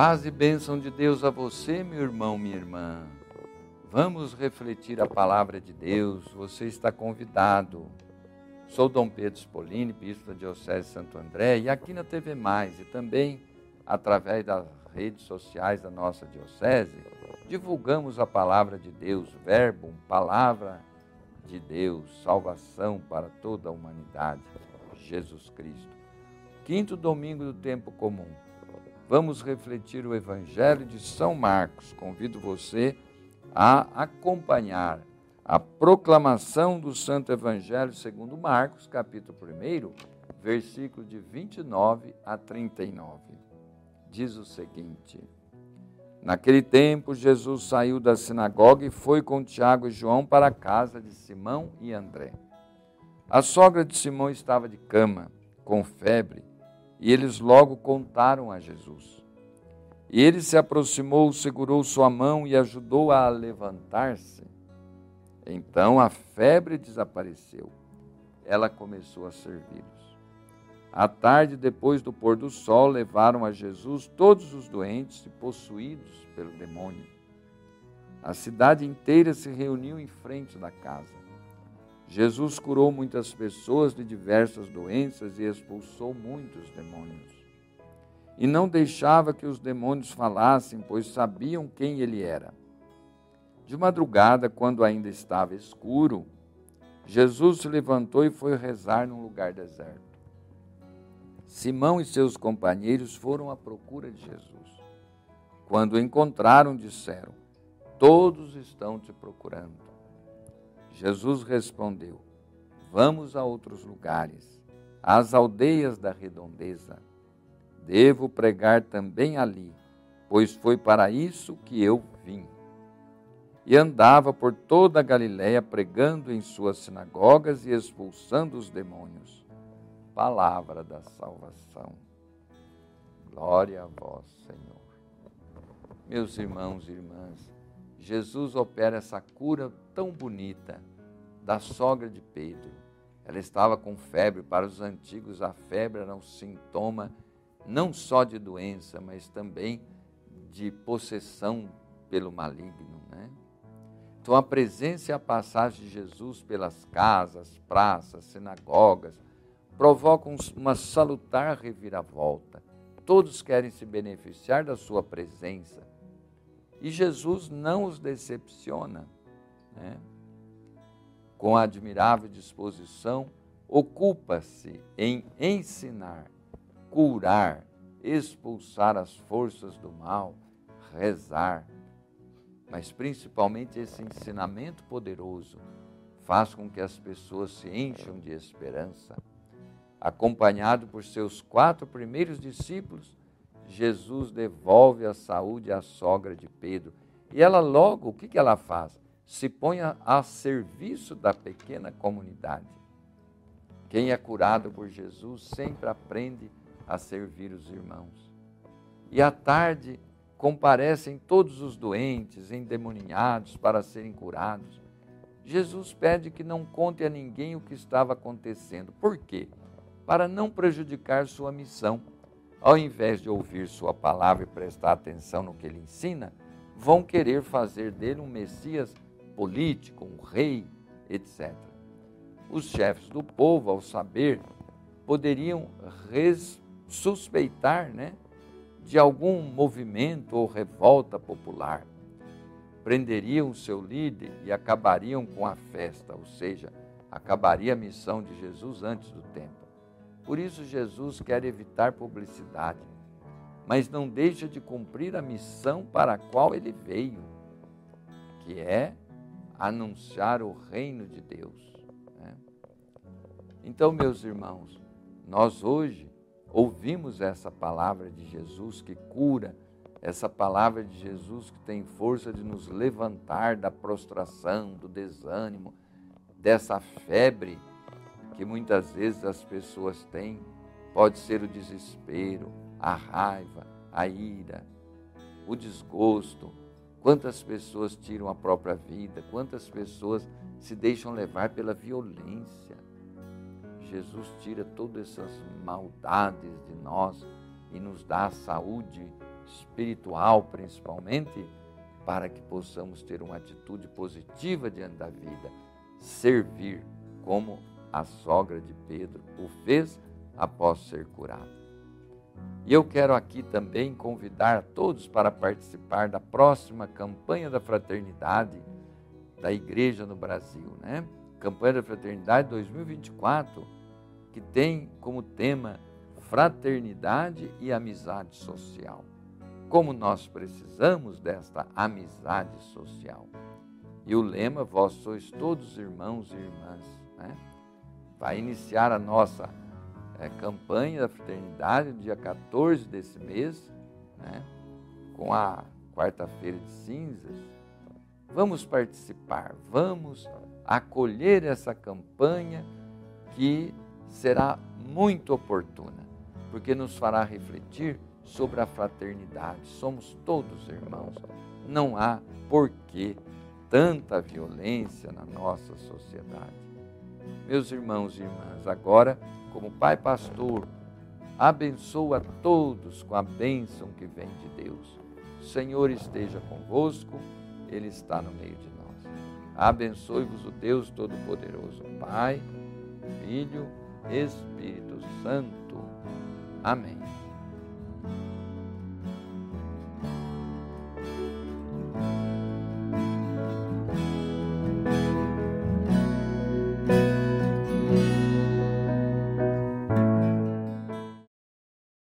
Paz e bênção de Deus a você, meu irmão, minha irmã. Vamos refletir a palavra de Deus. Você está convidado. Sou Dom Pedro Spolini, bispo da Diocese de Santo André, e aqui na TV Mais e também através das redes sociais da nossa diocese, divulgamos a palavra de Deus, verbo, palavra de Deus, salvação para toda a humanidade, Jesus Cristo. Quinto domingo do tempo comum. Vamos refletir o Evangelho de São Marcos. Convido você a acompanhar a proclamação do Santo Evangelho segundo Marcos, capítulo 1, versículo de 29 a 39. Diz o seguinte: Naquele tempo, Jesus saiu da sinagoga e foi com Tiago e João para a casa de Simão e André. A sogra de Simão estava de cama, com febre, e eles logo contaram a Jesus. E ele se aproximou, segurou sua mão e ajudou-a a, levantar-se. Então a febre desapareceu. Ela começou a servi-los. À tarde, depois do pôr do sol, levaram a Jesus todos os doentes e possuídos pelo demônio. A cidade inteira se reuniu em frente da casa. Jesus curou muitas pessoas de diversas doenças e expulsou muitos demônios. E não deixava que os demônios falassem, pois sabiam quem ele era. De madrugada, quando ainda estava escuro, Jesus se levantou e foi rezar num lugar deserto. Simão e seus companheiros foram à procura de Jesus. Quando o encontraram, disseram: Todos estão te procurando. Jesus respondeu: Vamos a outros lugares, às aldeias da redondeza. Devo pregar também ali, pois foi para isso que eu vim. E andava por toda a Galiléia pregando em suas sinagogas e expulsando os demônios. Palavra da salvação. Glória a vós, Senhor. Meus irmãos e irmãs, Jesus opera essa cura tão bonita da sogra de Pedro. Ela estava com febre. Para os antigos, a febre era um sintoma não só de doença, mas também de possessão pelo maligno. Né? Então, a presença e a passagem de Jesus pelas casas, praças, sinagogas, provocam uma salutar reviravolta. Todos querem se beneficiar da sua presença. E Jesus não os decepciona. Né? Com admirável disposição, ocupa-se em ensinar, curar, expulsar as forças do mal, rezar. Mas principalmente esse ensinamento poderoso faz com que as pessoas se encham de esperança. Acompanhado por seus quatro primeiros discípulos, Jesus devolve a saúde à sogra de Pedro. E ela logo, o que, que ela faz? Se põe a, serviço da pequena comunidade. Quem é curado por Jesus sempre aprende a servir os irmãos. E à tarde comparecem todos os doentes, endemoninhados, para serem curados. Jesus pede que não conte a ninguém o que estava acontecendo. Por quê? Para não prejudicar sua missão ao invés de ouvir Sua palavra e prestar atenção no que Ele ensina, vão querer fazer dele um Messias político, um rei, etc. Os chefes do povo, ao saber, poderiam suspeitar né, de algum movimento ou revolta popular. Prenderiam seu líder e acabariam com a festa, ou seja, acabaria a missão de Jesus antes do tempo. Por isso, Jesus quer evitar publicidade, mas não deixa de cumprir a missão para a qual ele veio, que é anunciar o reino de Deus. Né? Então, meus irmãos, nós hoje ouvimos essa palavra de Jesus que cura, essa palavra de Jesus que tem força de nos levantar da prostração, do desânimo, dessa febre que muitas vezes as pessoas têm. Pode ser o desespero, a raiva, a ira, o desgosto. Quantas pessoas tiram a própria vida, quantas pessoas se deixam levar pela violência. Jesus tira todas essas maldades de nós e nos dá a saúde espiritual principalmente, para que possamos ter uma atitude positiva diante da vida, servir como a sogra de Pedro o fez após ser curada. E eu quero aqui também convidar todos para participar da próxima campanha da fraternidade da igreja no Brasil, né? Campanha da Fraternidade 2024, que tem como tema fraternidade e amizade social. Como nós precisamos desta amizade social. E o lema, vós sois todos irmãos e irmãs, né? Vai iniciar a nossa é, campanha da fraternidade dia 14 desse mês, né? com a quarta-feira de cinzas. Vamos participar, vamos acolher essa campanha que será muito oportuna, porque nos fará refletir sobre a fraternidade. Somos todos irmãos. Não há porquê tanta violência na nossa sociedade. Meus irmãos e irmãs, agora, como Pai Pastor, abençoa todos com a bênção que vem de Deus. O Senhor esteja convosco, Ele está no meio de nós. Abençoe-vos o Deus Todo-Poderoso, Pai, Filho, Espírito Santo. Amém.